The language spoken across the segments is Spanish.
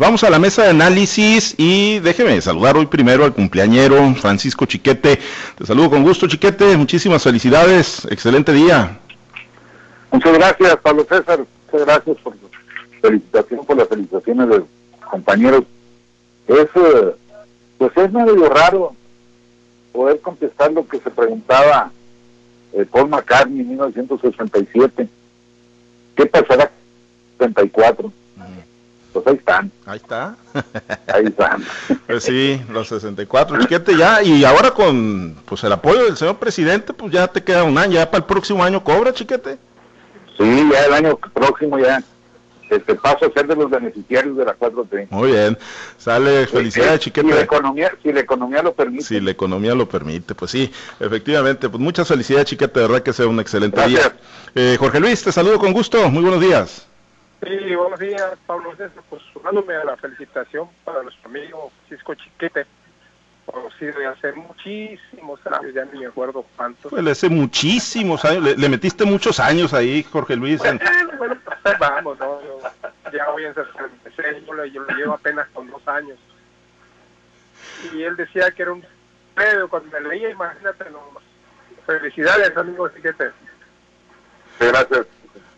Vamos a la mesa de análisis y déjeme saludar hoy primero al cumpleañero Francisco Chiquete. Te saludo con gusto, Chiquete. Muchísimas felicidades. Excelente día. Muchas gracias, Pablo César. Muchas gracias por la felicitación, por las felicitaciones de compañeros. Es, eh, pues es medio raro poder contestar lo que se preguntaba eh, Paul McCartney en 1967. ¿Qué pasará en 74? Pues ahí están. Ahí está. Ahí están. Pues sí, los 64, chiquete, ya, y ahora con pues el apoyo del señor presidente, pues ya te queda un año, ya para el próximo año cobra, chiquete. Sí, ya el año próximo ya este paso a ser de los beneficiarios de la 4T. Muy bien, sale felicidades, chiquete. Si la economía, si la economía lo permite. Si la economía lo permite, pues sí, efectivamente, pues muchas felicidades, chiquete, de verdad que sea un excelente día. Eh, Jorge Luis, te saludo con gusto, muy buenos días. Sí, buenos días, Pablo César. Pues sumándome a la felicitación para nuestro amigo Francisco Chiquete, conocido de hace muchísimos años, ya ni me acuerdo cuántos. Pues hace muchísimos años, le, metiste muchos años ahí, Jorge Luis. Bueno, bueno pues vamos, ¿no? Yo ya voy a ser yo lo, yo lo llevo apenas con dos años. Y él decía que era un pedo, cuando me leía, imagínate, no, felicidades, amigo Chiquete. Gracias.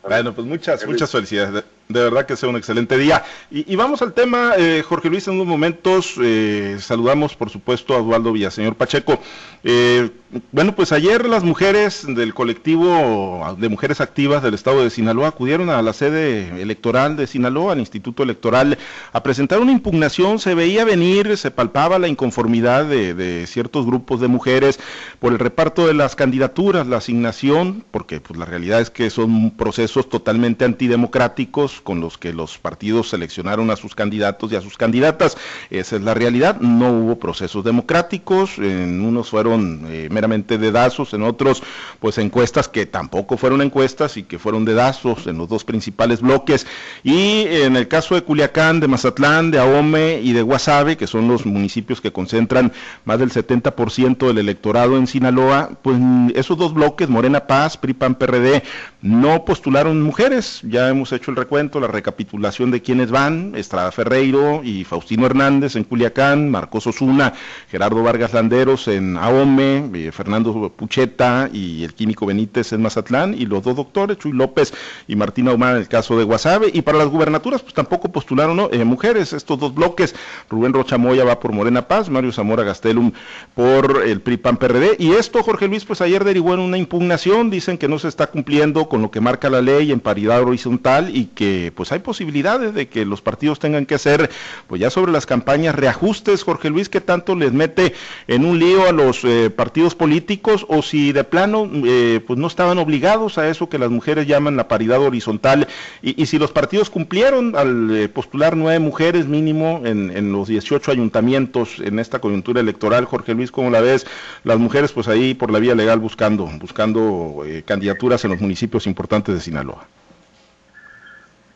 Bueno, pues muchas, muchas felicidades de verdad que sea un excelente día. Y, vamos al tema, eh, Jorge Luis, en unos momentos eh, saludamos, por supuesto, a Eduardo Villaseñor Pacheco. Eh, bueno, pues ayer las mujeres del colectivo de mujeres activas del estado de Sinaloa acudieron a la sede electoral de Sinaloa, al Instituto Electoral, a presentar una impugnación. Se veía venir, se palpaba la inconformidad de, de ciertos grupos de mujeres por el reparto de las candidaturas, la asignación, porque pues la realidad es que son procesos totalmente antidemocráticos con los que los partidos seleccionaron a sus candidatos y a sus candidatas. Esa es la realidad. No hubo procesos democráticos. En unos fueron eh, meramente dedazos, en otros, pues encuestas que tampoco fueron encuestas y que fueron dedazos en los dos principales bloques. Y en el caso de Culiacán, de Mazatlán, de Ahome y de Guasave, que son los municipios que concentran más del 70% del electorado en Sinaloa, pues esos dos bloques, Morena Paz, PRIPAN, PRD, no postularon mujeres. Ya hemos hecho el recuento la recapitulación de quienes van, Estrada Ferreiro y Faustino Hernández en Culiacán, Marcos Osuna, Gerardo Vargas Landeros en Ahome, eh, Fernando Pucheta y el químico Benítez en Mazatlán, y los dos doctores, Chuy López y Martina Humán en el caso de Guasave, y para las gubernaturas pues tampoco postularon eh, mujeres, estos dos bloques, Rubén Rochamoya va por Morena Paz, Mario Zamora Gastelum por el PRI-PAN PRD, y esto Jorge Luis pues ayer derivó en una impugnación, dicen que no se está cumpliendo con lo que marca la ley en paridad horizontal y que pues hay posibilidades de que los partidos tengan que hacer, pues ya sobre las campañas, reajustes, Jorge Luis, que tanto les mete en un lío a los eh, partidos políticos o si de plano eh, pues no estaban obligados a eso que las mujeres llaman la paridad horizontal y, si los partidos cumplieron al eh, postular nueve mujeres mínimo en, en, los 18 ayuntamientos en esta coyuntura electoral, Jorge Luis, ¿cómo la ves? Las mujeres pues ahí por la vía legal buscando, buscando candidaturas en los municipios importantes de Sinaloa.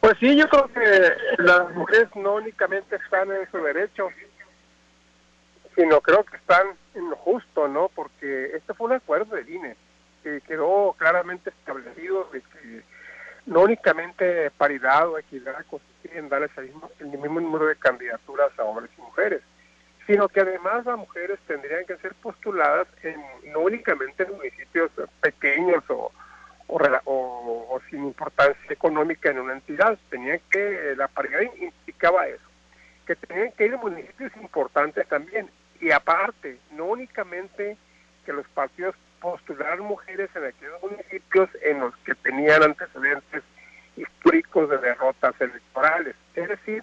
Pues sí, yo creo que las mujeres no únicamente están en su derecho, sino creo que están en lo justo, ¿no? Porque este fue un acuerdo de INE que quedó claramente establecido de que no únicamente paridad o equidad consiguen darles el mismo, el mismo número de candidaturas a hombres y mujeres, sino que además las mujeres tendrían que ser postuladas en no únicamente en municipios pequeños o, o, sin importancia económica en una entidad. Tenían que, la paridad implicaba eso, que tenían que ir a municipios importantes también. Y aparte, no únicamente que los partidos postularan mujeres en aquellos municipios en los que tenían antecedentes históricos de derrotas electorales, es decir,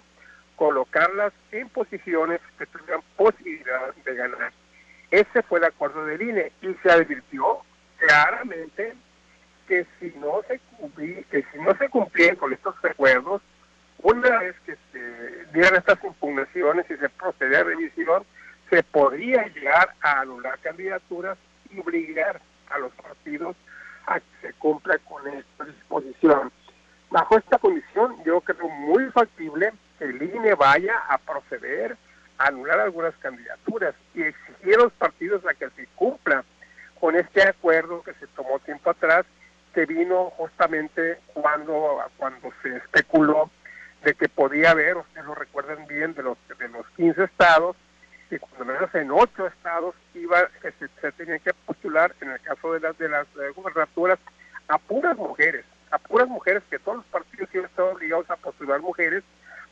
colocarlas en posiciones que tuvieran posibilidad de ganar. Ese fue el acuerdo del INE y se advirtió claramente que si no se que si no se cumplían con estos recuerdos, una vez que se dieran estas impugnaciones y se procede a revisión, se podría llegar a anular candidaturas y obligar a los partidos a que se cumpla con esta disposición. Bajo esta condición, yo creo muy factible que el INE vaya a proceder a anular algunas candidaturas y exigir a los partidos a que se cumpla con este acuerdo que se tomó tiempo atrás que vino justamente cuando, cuando se especuló de que podía haber, ustedes lo recuerdan bien, de los, de los 15 estados, y cuando menos en 8 estados iba, se, se tenían que postular, en el caso de las, de las eh, gubernaturas, a puras mujeres, a puras mujeres, que todos los partidos iban a estar obligados a postular mujeres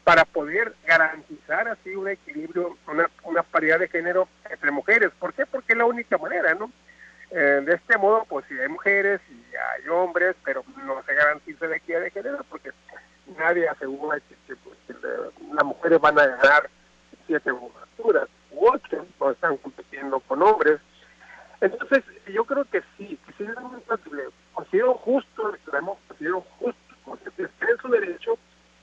para poder garantizar así un equilibrio, una, una paridad de género entre mujeres. ¿Por qué? Porque es la única manera, ¿no? Eh, de este modo, pues si hay mujeres y hay hombres, pero no se garantiza la equidad de género porque nadie asegura que, pues, las mujeres van a ganar siete gubernaturas u ocho, o están compitiendo con hombres. Entonces, yo creo que sí, que sí considero justo, reclamamos, considero justo, porque es su derecho,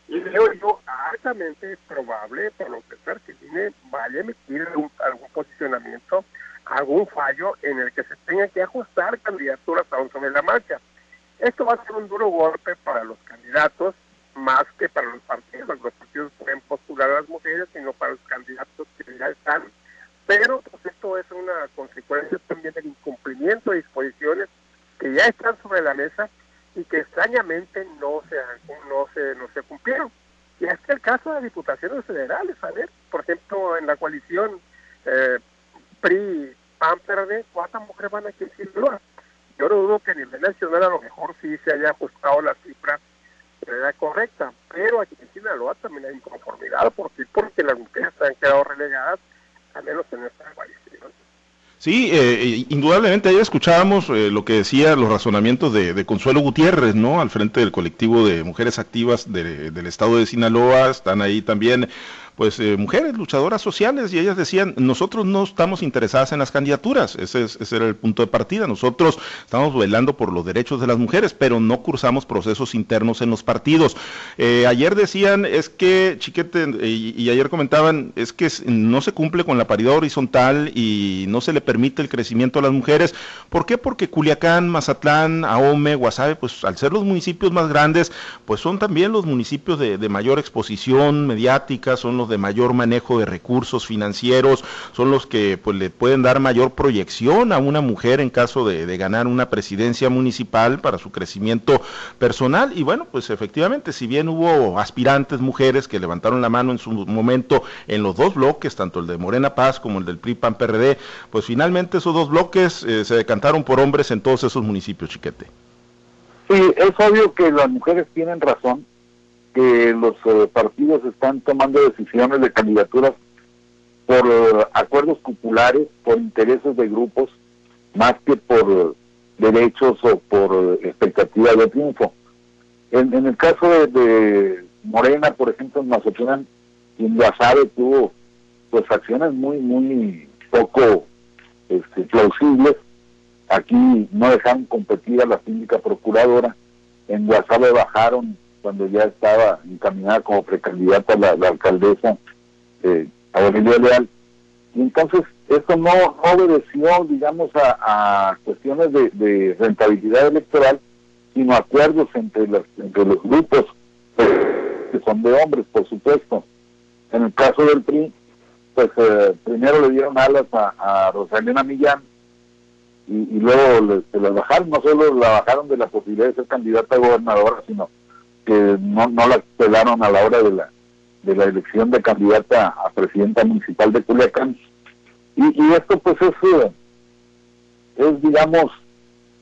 y veo yo altamente probable, por lo que que tiene, vaya a emitir algún, algún posicionamiento algún fallo en el que se tenga que ajustar candidaturas aún sobre la marcha. Esto va a ser un duro golpe para los candidatos, más que para los partidos. Los partidos pueden postular a las mujeres, sino para los candidatos que ya están. Pero pues esto es una consecuencia también del incumplimiento de disposiciones que ya están sobre la mesa y que extrañamente no se no se no se cumplieron. Y es que el caso de diputaciones federales, a ver, por ejemplo, en la coalición eh, PRI, PAN, PRD, ¿cuántas mujeres van a decir Yo no dudo que a nivel nacional a lo mejor sí se haya ajustado la cifra de manera correcta, pero aquí en Sinaloa también hay inconformidad, ¿por Porque las mujeres se han quedado relegadas, al menos en esta coalición. Sí, eh, indudablemente ahí escuchábamos eh, lo que decía los razonamientos de, Consuelo Gutiérrez, ¿no? Al frente del colectivo de mujeres activas del estado de Sinaloa, están ahí también pues eh, mujeres luchadoras sociales y ellas decían, nosotros no estamos interesadas en las candidaturas, ese, ese, era el punto de partida, nosotros estamos velando por los derechos de las mujeres, pero no cursamos procesos internos en los partidos. Eh, ayer decían, es que, chiquete, y, ayer comentaban, es que no se cumple con la paridad horizontal y no se le permite el crecimiento a las mujeres. ¿Por qué? Porque Culiacán, Mazatlán, Ahome, Guasave, pues al ser los municipios más grandes, pues son también los municipios de, de mayor exposición mediática, son los de mayor manejo de recursos financieros, son los que pues le pueden dar mayor proyección a una mujer en caso de, ganar una presidencia municipal para su crecimiento personal. Y bueno, pues efectivamente, si bien hubo aspirantes mujeres que levantaron la mano en su momento en los dos bloques, tanto el de Morena Paz como el del PRI PAN PRD, pues finalmente esos dos bloques eh, se decantaron por hombres en todos esos municipios, chiquete. Sí, es obvio que las mujeres tienen razón que los eh, partidos están tomando decisiones de candidaturas por eh, acuerdos populares, por intereses de grupos, más que por eh, derechos o por expectativas de triunfo. En, el caso de, Morena, por ejemplo, en Mazatlán, quien Guasave tuvo pues acciones muy, muy poco este, plausibles. Aquí no dejaron competir a la síndica procuradora. En Guasave bajaron cuando ya estaba encaminada como precandidata la, la alcaldesa eh, Aurelio Leal. Y entonces esto no, obedeció, digamos, a, cuestiones de, rentabilidad electoral, sino acuerdos entre, los, entre los grupos, que son de hombres, por supuesto. En el caso del PRI, pues eh, primero le dieron alas a, Rosalina Millán y, luego se la bajaron, no solo la bajaron de la posibilidad de ser candidata a gobernadora, sino que no, no la pelaron a la hora de la, de la elección de candidata a presidenta municipal de Culiacán. Y, esto pues es, eh, es, digamos,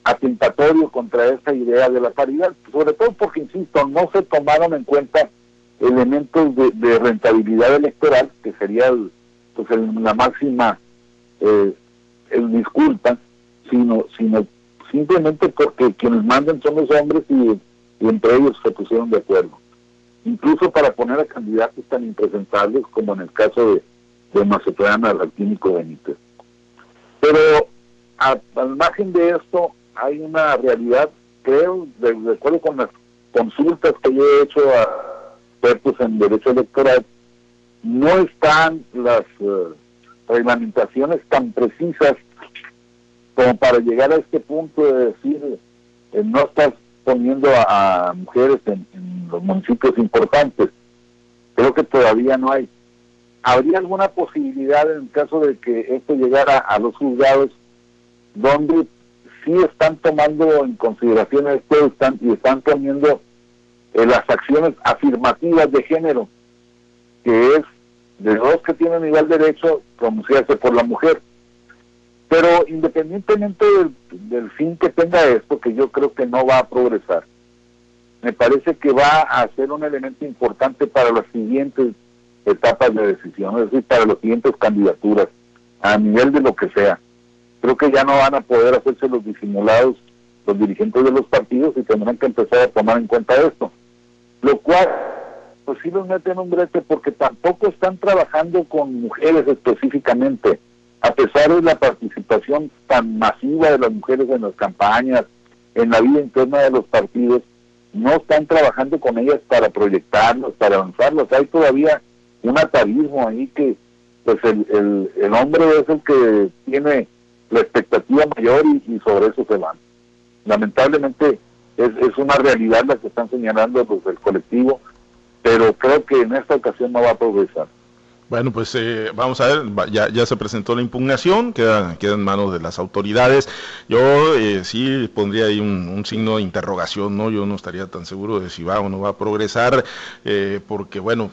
atentatorio contra esa idea de la paridad, sobre todo porque, insisto, no se tomaron en cuenta elementos de, rentabilidad electoral, que sería pues la máxima eh, el disculpa, sino, sino simplemente porque quienes mandan son los hombres y y entre ellos se pusieron de acuerdo. Incluso para poner a candidatos tan impresentables como en el caso de, de Macedonia Alquímico Benítez. Pero al margen de esto hay una realidad, creo, de, acuerdo con las consultas que yo he hecho a expertos en derecho electoral, no están las eh, reglamentaciones tan precisas como para llegar a este punto de decir, eh, no estás poniendo a, mujeres en, los municipios importantes. Creo que todavía no hay. ¿Habría alguna posibilidad en caso de que esto llegara a los juzgados donde sí están tomando en consideración esto están, y están poniendo eh, las acciones afirmativas de género, que es de dos que tienen igual derecho pronunciarse por la mujer. Pero independientemente del, fin que tenga esto, que yo creo que no va a progresar, me parece que va a ser un elemento importante para las siguientes etapas de decisión, es decir, para las siguientes candidaturas, a nivel de lo que sea. Creo que ya no van a poder hacerse los disimulados los dirigentes de los partidos y tendrán que empezar a tomar en cuenta esto. Lo cual, pues sí los mete en un brete porque tampoco están trabajando con mujeres específicamente a pesar de la participación tan masiva de las mujeres en las campañas, en la vida interna de los partidos, no están trabajando con ellas para proyectarlos, para avanzarlos. Hay todavía un atavismo ahí que pues el, el, hombre es el que tiene la expectativa mayor y, sobre eso se van. Lamentablemente es, es una realidad la que están señalando los del colectivo, pero creo que en esta ocasión no va a progresar. Bueno, pues eh, vamos a ver, ya, ya se presentó la impugnación, queda, queda en manos de las autoridades. Yo eh, sí pondría ahí un, signo de interrogación, ¿no? Yo no estaría tan seguro de si va o no va a progresar, eh, porque bueno,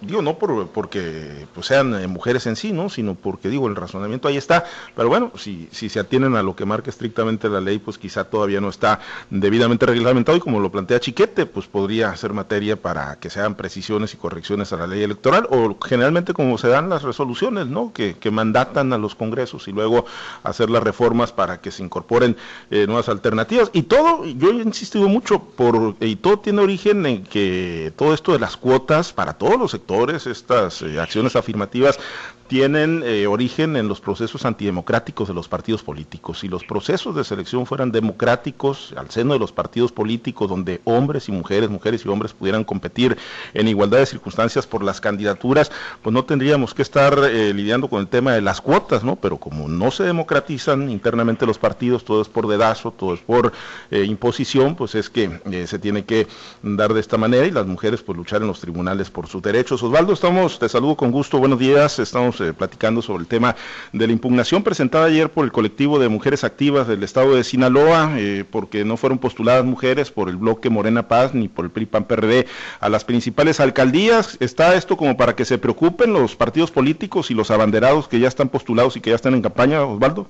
digo, no por, porque pues, sean mujeres en sí, ¿no? Sino porque, digo, el razonamiento ahí está. Pero bueno, si, si se atienen a lo que marca estrictamente la ley, pues quizá todavía no está debidamente reglamentado y como lo plantea Chiquete, pues podría ser materia para que se hagan precisiones y correcciones a la ley electoral o generalmente como se dan las resoluciones, ¿no? Que, que mandatan a los congresos y luego hacer las reformas para que se incorporen eh, nuevas alternativas. Y todo, yo he insistido mucho, por, y todo tiene origen en que todo esto de las cuotas para todos los sectores, estas eh, acciones afirmativas, tienen eh, origen en los procesos antidemocráticos de los partidos políticos. Si los procesos de selección fueran democráticos al seno de los partidos políticos, donde hombres y mujeres, mujeres y hombres pudieran competir en igualdad de circunstancias por las candidaturas, pues no tendríamos que estar eh, lidiando con el tema de las cuotas, ¿no? Pero como no se democratizan internamente los partidos, todo es por dedazo, todo es por eh, imposición, pues es que se tiene que dar de esta manera y las mujeres pues luchar en los tribunales por sus derechos. Osvaldo, estamos, te saludo con gusto, buenos días, estamos eh, platicando sobre el tema de la impugnación presentada ayer por el colectivo de mujeres activas del estado de Sinaloa, eh, porque no fueron postuladas mujeres por el bloque Morena Paz ni por el PRI PAN PRD a las principales alcaldías. ¿Está esto como para que se preocupen los partidos políticos y los abanderados que ya están postulados y que ya están en campaña, Osvaldo?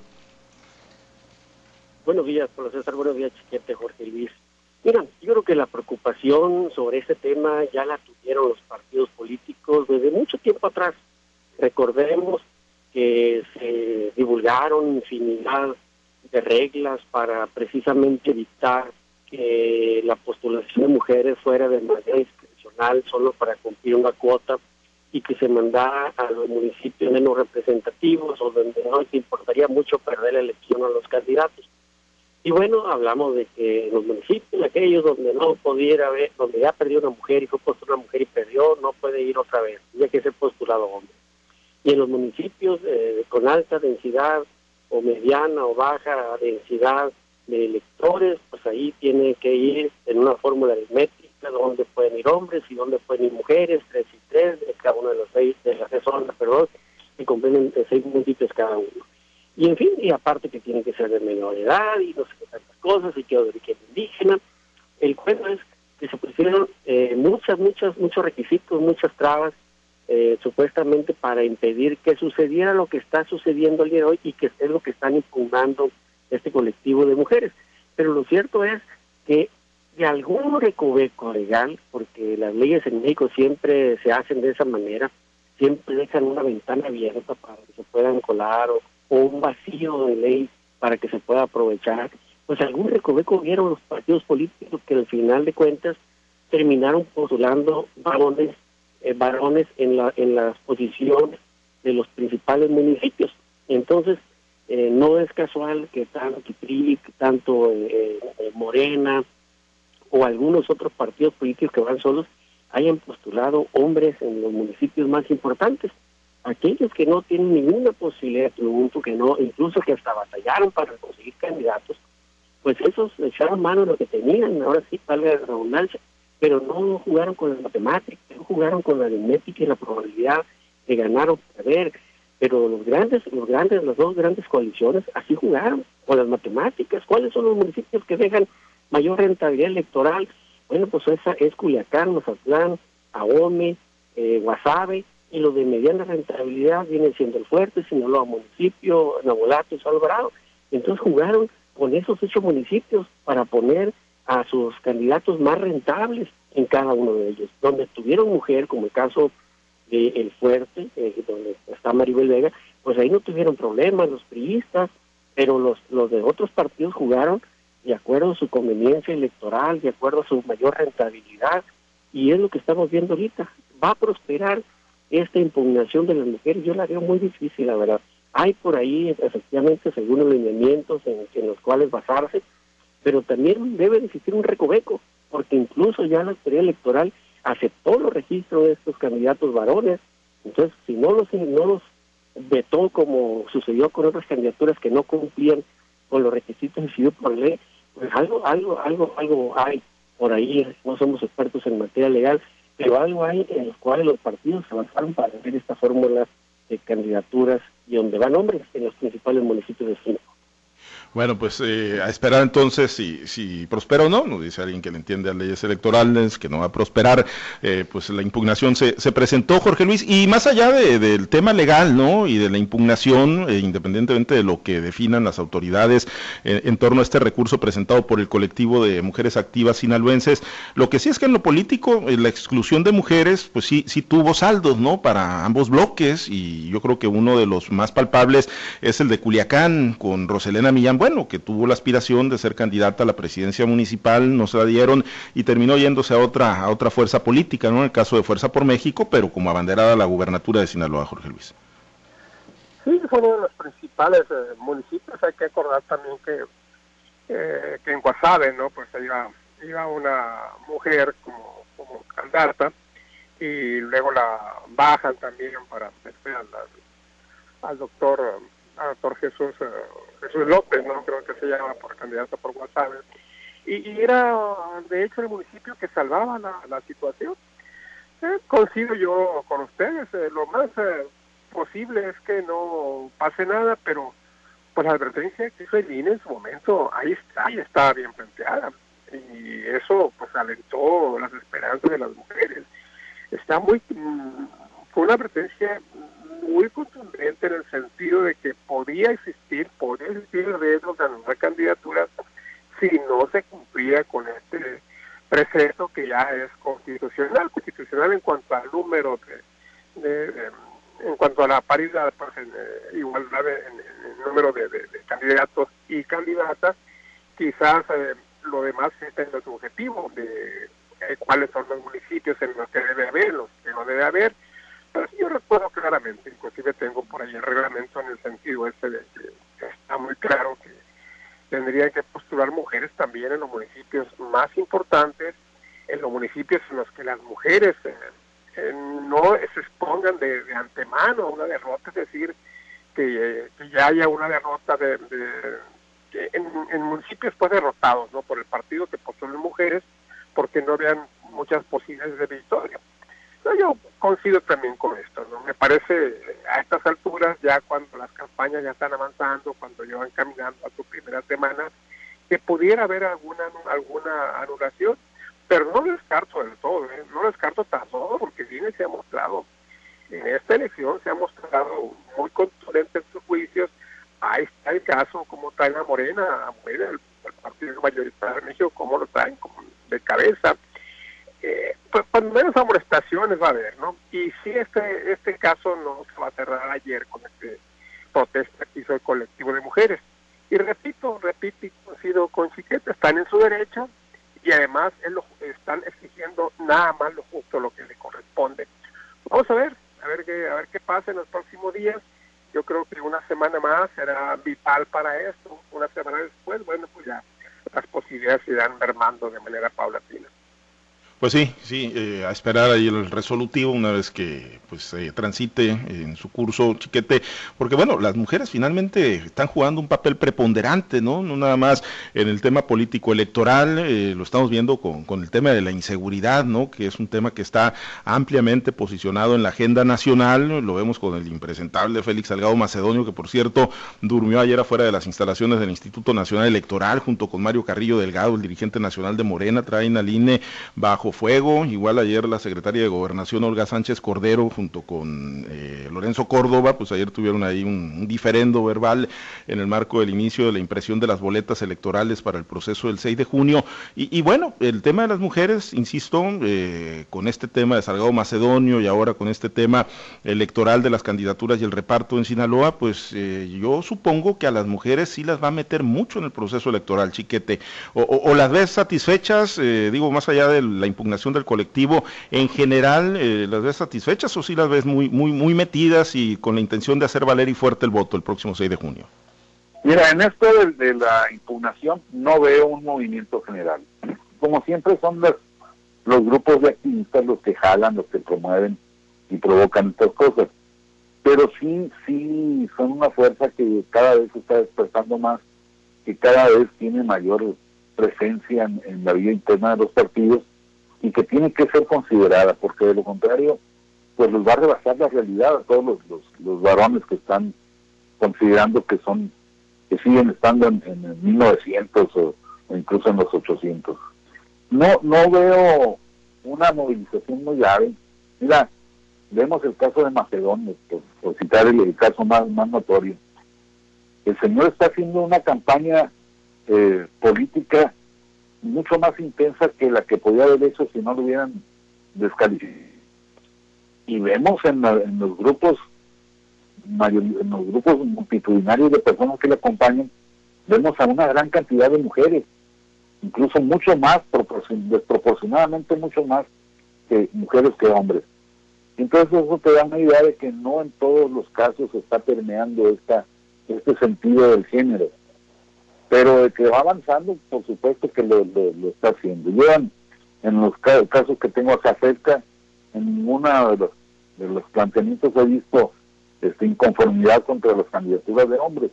Buenos días, profesor. Buenos días, Chiquete, Jorge Luis. Mira, yo creo que la preocupación sobre ese tema ya la tuvieron los partidos políticos desde mucho tiempo atrás. Recordemos que se divulgaron infinidad de reglas para precisamente evitar que la postulación de mujeres fuera de manera discrecional solo para cumplir una cuota y que se mandara a los municipios menos representativos o donde no te importaría mucho perder la elección a los candidatos. Y bueno, hablamos de que los municipios, aquellos donde no pudiera haber, donde ya perdió una mujer y fue postulada una mujer y perdió, no puede ir otra vez, ya que ser postulado hombre y en los municipios eh, con alta densidad o mediana o baja densidad de electores, pues ahí tiene que ir en una fórmula aritmética donde pueden ir hombres y donde pueden ir mujeres, tres y tres, de cada uno de los seis, de las seis zonas, perdón, que comprenden seis municipios cada uno. Y en fin, y aparte que tienen que ser de menor edad y no sé qué tantas cosas y que de origen indígena. El cuento es que se pusieron eh, muchas, muchas, muchos requisitos, muchas trabas eh, supuestamente para impedir que sucediera lo que está sucediendo el día de hoy y que es lo que están impugnando este colectivo de mujeres. Pero lo cierto es que de algún recoveco legal, porque las leyes en México siempre se hacen de esa manera, siempre dejan una ventana abierta para que se puedan colar o, un vacío de ley para que se pueda aprovechar, pues algún recoveco vieron los partidos políticos que al final de cuentas terminaron postulando varones eh, varones en, la, en las posiciones de los principales municipios. Entonces, eh, no es casual que tanto tanto eh, Morena o algunos otros partidos políticos que van solos hayan postulado hombres en los municipios más importantes. Aquellos que no tienen ninguna posibilidad, de que no, incluso que hasta batallaron para conseguir candidatos, pues esos echaron mano de lo que tenían, ahora sí, valga la redundancia, pero no jugaron con las matemáticas, no jugaron con la aritmética y la probabilidad de ganar o perder. Pero los grandes, los grandes, las dos grandes coaliciones así jugaron con las matemáticas. ¿Cuáles son los municipios que dejan mayor rentabilidad electoral Bueno, pues esa es Culiacán, Mazatlán, Ahome, eh, Guasave, y lo de mediana rentabilidad viene siendo el Fuerte, Sinaloa Municipio, Nabolato y Alvarado. Entonces jugaron con esos ocho municipios para poner a sus candidatos más rentables en cada uno de ellos. Donde tuvieron mujer, como el caso de El Fuerte, eh, donde está Maribel Vega, pues ahí no tuvieron problemas los priistas, pero los, los de otros partidos jugaron de acuerdo a su conveniencia electoral, de acuerdo a su mayor rentabilidad, y es lo que estamos viendo ahorita. Va a prosperar esta impugnación de las mujeres, yo la veo muy difícil, la verdad. Hay por ahí, efectivamente, algunos lineamientos en, en los cuales basarse, pero también debe existir un recoveco, porque incluso ya la autoridad electoral aceptó los registros de estos candidatos varones, entonces si no los, no los vetó como sucedió con otras candidaturas que no cumplían con los requisitos exigidos por ley, pues algo, algo, algo, algo hay por ahí, no somos expertos en materia legal, pero algo hay en los cuales los partidos basaron para hacer esta fórmula de candidaturas y donde van hombres en los principales municipios de Sinaloa. Bueno, pues eh, a esperar entonces si, si prospera o no, nos dice alguien que le entiende a leyes electorales, que no va a prosperar, eh, pues la impugnación se, se, presentó, Jorge Luis, y más allá de, del tema legal, ¿no? Y de la impugnación, eh, independientemente de lo que definan las autoridades en torno a este recurso presentado por el colectivo de mujeres activas sinaloenses, lo que sí es que en lo político, la exclusión de mujeres, pues sí, sí tuvo saldos, ¿no? Para ambos bloques, y yo creo que uno de los más palpables es el de Culiacán, con Roselena Millán bueno, que tuvo la aspiración de ser candidata a la presidencia municipal, no se la dieron y terminó yéndose a otra, a otra fuerza política, ¿no? En el caso de Fuerza por México, pero como abanderada a la gubernatura de Sinaloa, Jorge Luis. Sí, fue uno de los principales eh, municipios. Hay que acordar también que, eh, que en Guasave, ¿no? Pues iba, iba una mujer como, como candidata y luego la bajan también para meter al, al doctor doctor Jesús López, no creo que se llama por candidato por WhatsApp, y, era de hecho el municipio que salvaba la, situación. Eh, coincido yo con ustedes, eh, lo más eh, posible es que no pase nada, pero pues la advertencia que hizo el INE en su momento, ahí está, ahí estaba bien planteada, y eso pues alentó las esperanzas de las mujeres. Está muy, mm, fue una advertencia muy contundente en el sentido de que podía existir, podía existir riesgo de anular candidaturas si no se cumplía con este precepto que ya es constitucional, constitucional en cuanto al número de, en cuanto a la paridad, pues eh, igualdad en, el número de, candidatos y candidatas, quizás eh, lo demás está en su objetivo de eh, cuáles son los municipios en los que debe haber, los que no debe haber, yo recuerdo claramente, inclusive tengo por ahí el reglamento en el sentido ese de que está muy claro que tendrían que postular mujeres también en los municipios más importantes, en los municipios en los que las mujeres eh, eh, no se expongan de, antemano a una derrota, es decir, que, ya haya una derrota de, en, municipios pues derrotados no por el partido que postulen mujeres porque no vean muchas posibilidades de victoria yo coincido también con esto, ¿no? Me parece a estas alturas, ya cuando las campañas ya están avanzando, cuando llevan caminando a su primera semana, que pudiera haber alguna alguna anulación, pero no descarto del todo, ¿eh? no descarto tan todo, porque viene se ha mostrado, en esta elección se ha mostrado muy contundente en sus juicios, ahí está el caso como traen a Morena, a Morena, el, partido mayoritario de México, cómo lo traen, como de cabeza, pues, cuando menos amonestaciones va a haber, ¿no? Y si este este caso no se va a cerrar ayer con este protesta que hizo el colectivo de mujeres. Y repito, repito y coincido con Chiquete, están en su derecho y además lo, están exigiendo nada más lo justo, lo que le corresponde. Vamos a ver, a ver qué, a ver qué pasa en los próximos días. Yo creo que una semana más será vital para esto. Una semana después, bueno, pues ya las posibilidades se irán mermando de manera paulatina. Pues sí, sí, eh, a esperar ahí el resolutivo una vez que pues transite en su curso chiquete, porque bueno, las mujeres finalmente están jugando un papel preponderante, ¿no? No nada más en el tema político electoral, eh, lo estamos viendo con, con, el tema de la inseguridad, ¿no? Que es un tema que está ampliamente posicionado en la agenda nacional, lo vemos con el impresentable Félix Salgado Macedonio, que por cierto durmió ayer afuera de las instalaciones del Instituto Nacional Electoral, junto con Mario Carrillo Delgado, el dirigente nacional de Morena, traen al INE bajo fuego. Igual ayer la secretaria de Gobernación, Olga Sánchez Cordero, junto con eh, Lorenzo Córdoba, pues ayer tuvieron ahí un, diferendo verbal en el marco del inicio de la impresión de las boletas electorales para el proceso del 6 de junio. Y, bueno, el tema de las mujeres, insisto, eh, con este tema de Salgado Macedonio y ahora con este tema electoral de las candidaturas y el reparto en Sinaloa, pues eh, yo supongo que a las mujeres sí las va a meter mucho en el proceso electoral, chiquete. O, las ves satisfechas, digo, más allá de la impugnación del colectivo, en general, eh, ¿las ves satisfechas o sí las ves muy, muy, muy metidas y con la intención de hacer valer y fuerte el voto el próximo 6 de junio? Mira, en esto de, la impugnación no veo un movimiento general. Como siempre son los, los grupos de activistas los que jalan, los que promueven y provocan estas cosas. Pero sí, sí, son una fuerza que cada vez se está despertando más, que cada vez tiene mayor presencia en la vida interna de los partidos y que tiene que ser considerada, porque de lo contrario, pues los va a rebasar la realidad a todos los, los, varones que están considerando que son, que siguen estando en, en 1900 o, incluso en los 800. No, no veo una movilización muy grave. Mira, vemos el caso de Macedonia, por, citar el, caso más, más notorio. El señor está haciendo una campaña eh, política mucho más intensa que la que podía haber hecho si no lo hubieran descalificado. Y vemos en, los grupos en los grupos multitudinarios de personas que le acompañan, vemos a una gran cantidad de mujeres, incluso mucho más, desproporcionadamente mucho más que mujeres que hombres. Entonces eso te da una idea de que no en todos los casos está permeando esta, este sentido del género pero de que va avanzando, por supuesto que lo, está haciendo. Yo en, los casos que tengo acá cerca, en ninguno de los, de los planteamientos he visto este, inconformidad contra las candidaturas de hombres.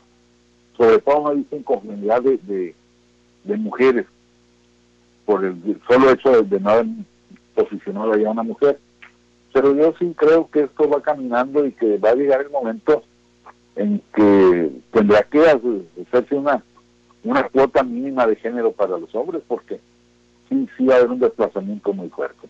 Sobre todo no he visto inconformidad de, de, mujeres, por el solo hecho de, no haber posicionado a una mujer. Pero yo sí creo que esto va caminando y que va a llegar el momento en que tendrá que hacerse una una cuota mínima de género para los hombres, porque sí, sí va un desplazamiento muy fuerte.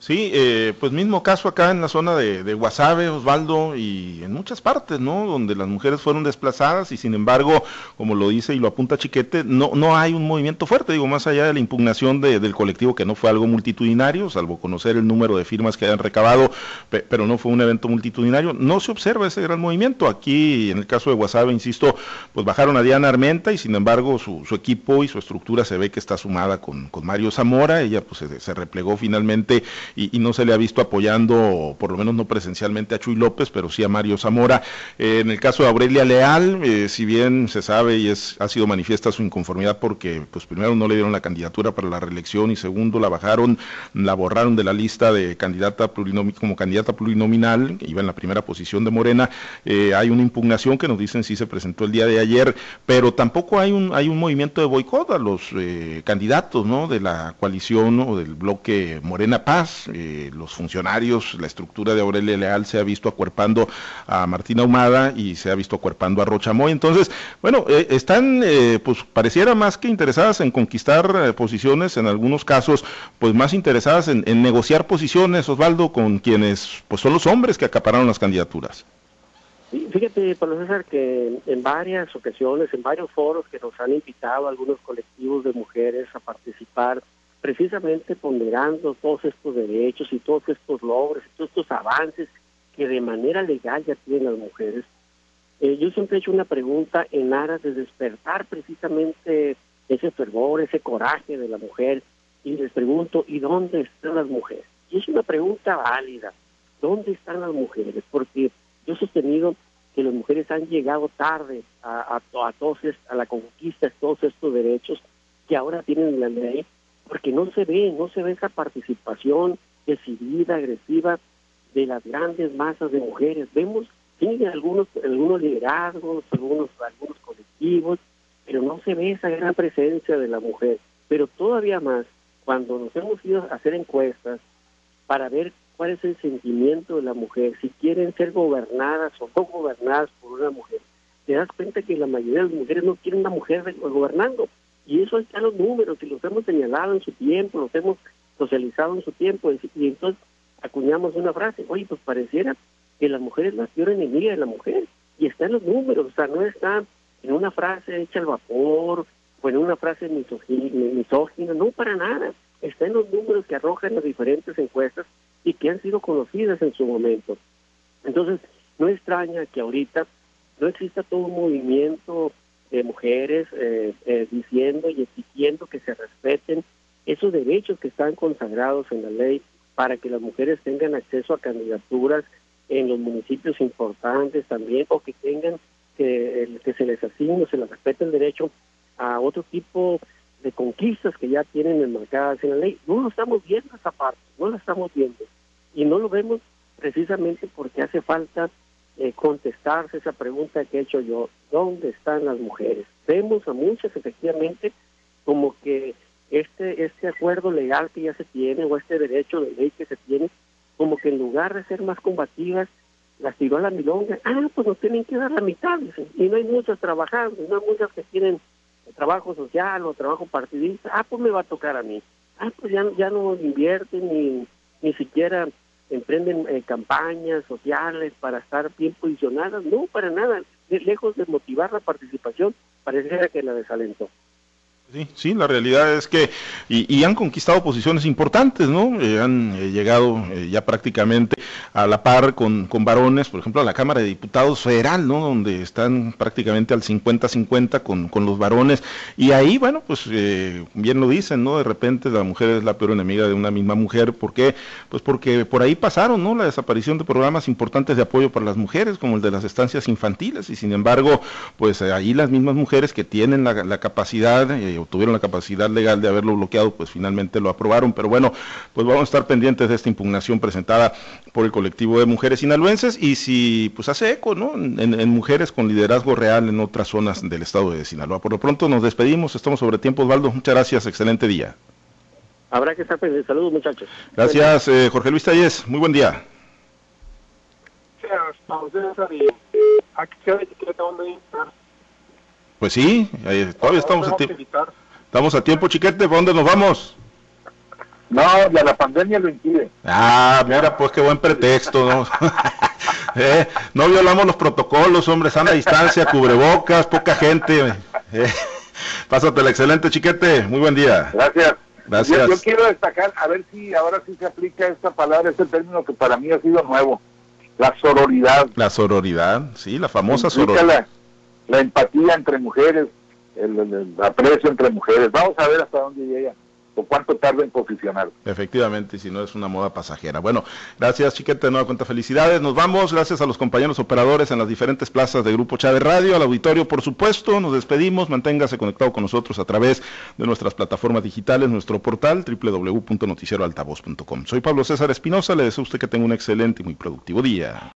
Sí, eh, pues mismo caso acá en la zona de, de, Guasave, Osvaldo, y en muchas partes, ¿no? Donde las mujeres fueron desplazadas y sin embargo, como lo dice y lo apunta Chiquete, no, no hay un movimiento fuerte, digo, más allá de la impugnación del colectivo, que no fue algo multitudinario, salvo conocer el número de firmas que hayan recabado, pero no fue un evento multitudinario, no se observa ese gran movimiento. Aquí, en el caso de Guasave, insisto, pues bajaron a Diana Armenta y sin embargo su, su equipo y su estructura se ve que está sumada con, con Mario Zamora, ella pues se replegó finalmente y, no se le ha visto apoyando, por lo menos no presencialmente a Chuy López, pero sí a Mario Zamora. Eh, en el caso de Aurelia Leal, eh, si bien se sabe y es, ha sido manifiesta su inconformidad porque, pues primero no le dieron la candidatura para la reelección y segundo la bajaron, la borraron de la lista de candidata como candidata plurinominal, que iba en la primera posición de Morena, eh, hay una impugnación que nos dicen si se presentó el día de ayer, pero tampoco hay un, hay un movimiento de boicot a los candidatos, ¿no? De la coalición o del bloque Morena Paz, eh, los funcionarios, la estructura de Aurelia Leal se ha visto acuerpando a Martina Humada y se ha visto acuerpando a Rochamoy. Entonces, bueno, eh, están, eh, pues pareciera más que interesadas en conquistar posiciones, en algunos casos, pues más interesadas en, negociar posiciones, Osvaldo, con quienes pues son los hombres que acapararon las candidaturas. Fíjate, Pablo César, que en varias ocasiones, en varios foros que nos han invitado algunos colectivos de mujeres a participar precisamente ponderando todos estos derechos y todos estos logros y todos estos avances que de manera legal ya tienen las mujeres. Eh, yo siempre he hecho una pregunta en aras de despertar precisamente ese fervor, ese coraje de la mujer y les pregunto, ¿y dónde están las mujeres? Y es una pregunta válida, ¿dónde están las mujeres? Porque yo he sostenido que las mujeres han llegado tarde a, a, a, todos, a la conquista de todos estos derechos que ahora tienen la ley porque no se ve, no se ve esa participación decidida, agresiva de las grandes masas de mujeres. Vemos, sí, algunos, algunos liderazgos, algunos, algunos colectivos, pero no se ve esa gran presencia de la mujer. Pero todavía más, cuando nos hemos ido a hacer encuestas para ver cuál es el sentimiento de la mujer, si quieren ser gobernadas o no gobernadas por una mujer, te das cuenta que la mayoría de las mujeres no quieren una mujer gobernando. Y eso están los números, y los hemos señalado en su tiempo, los hemos socializado en su tiempo, y entonces acuñamos una frase, oye, pues pareciera que la mujer es la peor enemiga de la mujer, y está en los números, o sea, no está en una frase hecha al vapor, o en una frase misógina, no para nada, está en los números que arrojan las diferentes encuestas y que han sido conocidas en su momento. Entonces, no extraña que ahorita no exista todo un movimiento de mujeres eh, eh, diciendo y exigiendo que se respeten esos derechos que están consagrados en la ley para que las mujeres tengan acceso a candidaturas en los municipios importantes también o que tengan que, que se les asigne se les respete el derecho a otro tipo de conquistas que ya tienen enmarcadas en la ley. No lo estamos viendo esa parte, no la estamos viendo. Y no lo vemos precisamente porque hace falta eh, contestarse esa pregunta que he hecho yo, ¿dónde están las mujeres? Vemos a muchas efectivamente como que este, este acuerdo legal que ya se tiene o este derecho de ley que se tiene, como que en lugar de ser más combativas, las tiró a la milonga, ah, pues nos tienen que dar la mitad, y no hay muchas trabajando, no hay muchas que tienen trabajo social o trabajo partidista, ah, pues me va a tocar a mí, ah, pues ya, ya no invierten ni, ni siquiera emprenden eh, campañas sociales para estar bien posicionadas, no, para nada, lejos de motivar la participación, pareciera que la desalentó. Sí, sí, la realidad es que, y, han conquistado posiciones importantes, ¿no? Eh, han eh, llegado eh, ya prácticamente a la par con, con, varones, por ejemplo, a la Cámara de Diputados Federal, ¿no? Donde están prácticamente al 50-50 con, con los varones. Y ahí, bueno, pues bien lo dicen, ¿no? De repente la mujer es la peor enemiga de una misma mujer. ¿Por qué? Pues porque por ahí pasaron, ¿no? La desaparición de programas importantes de apoyo para las mujeres, como el de las estancias infantiles. Y sin embargo, pues ahí las mismas mujeres que tienen la, la capacidad tuvieron la capacidad legal de haberlo bloqueado, pues finalmente lo aprobaron. Pero bueno, pues vamos a estar pendientes de esta impugnación presentada por el colectivo de mujeres sinaloenses y si pues hace eco, ¿no? En, mujeres con liderazgo real en otras zonas del estado de Sinaloa. Por lo pronto nos despedimos, estamos sobre tiempo, Osvaldo. Muchas gracias, excelente día. Habrá que estar pendientes. Saludos, muchachos. Gracias, eh, Jorge Luis Talles. Muy buen día. Pues sí, todavía estamos a tiempo. Estamos a tiempo, chiquete. ¿Por dónde nos vamos? No, ya la pandemia lo impide. Ah, mira, pues qué buen pretexto, ¿no? eh, no violamos los protocolos, hombre, sana distancia, cubrebocas, poca gente. Eh, pásate el excelente, chiquete. Muy buen día. Gracias. Gracias. Yo, quiero destacar, a ver si ahora sí se aplica esta palabra, este término que para mí ha sido nuevo. La sororidad. La sororidad, sí, la famosa sororidad la empatía entre mujeres, el, aprecio entre mujeres. Vamos a ver hasta dónde llega o cuánto tarda en posicionar. Efectivamente, si no es una moda pasajera. Bueno, gracias Chiquete, de nueva cuenta, felicidades. Nos vamos, gracias a los compañeros operadores en las diferentes plazas de Grupo Chávez Radio, al auditorio, por supuesto. Nos despedimos, manténgase conectado con nosotros a través de nuestras plataformas digitales, nuestro portal www.noticieroaltavoz.com. Soy Pablo César Espinosa, le deseo a usted que tenga un excelente y muy productivo día.